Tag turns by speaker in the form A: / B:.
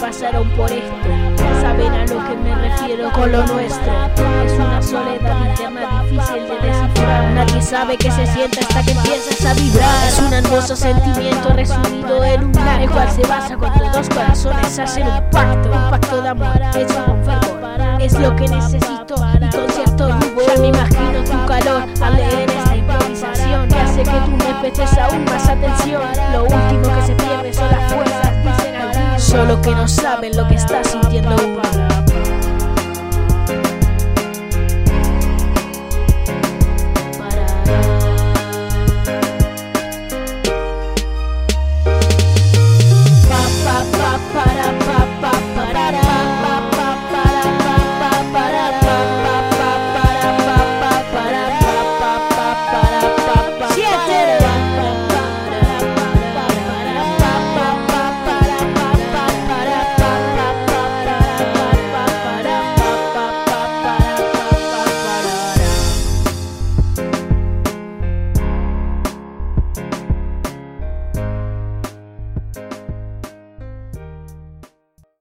A: pasaron por esto. Saben a lo que me refiero con lo nuestro. Es una soledad interna difícil de descifrar. Nadie sabe qué se siente hasta que empiezas a vibrar. Es un hermoso sentimiento resumido en un acto, el cual se basa cuando dos corazones hacen un pacto. Un pacto de amor. Solo que no saben lo que está sintiendo.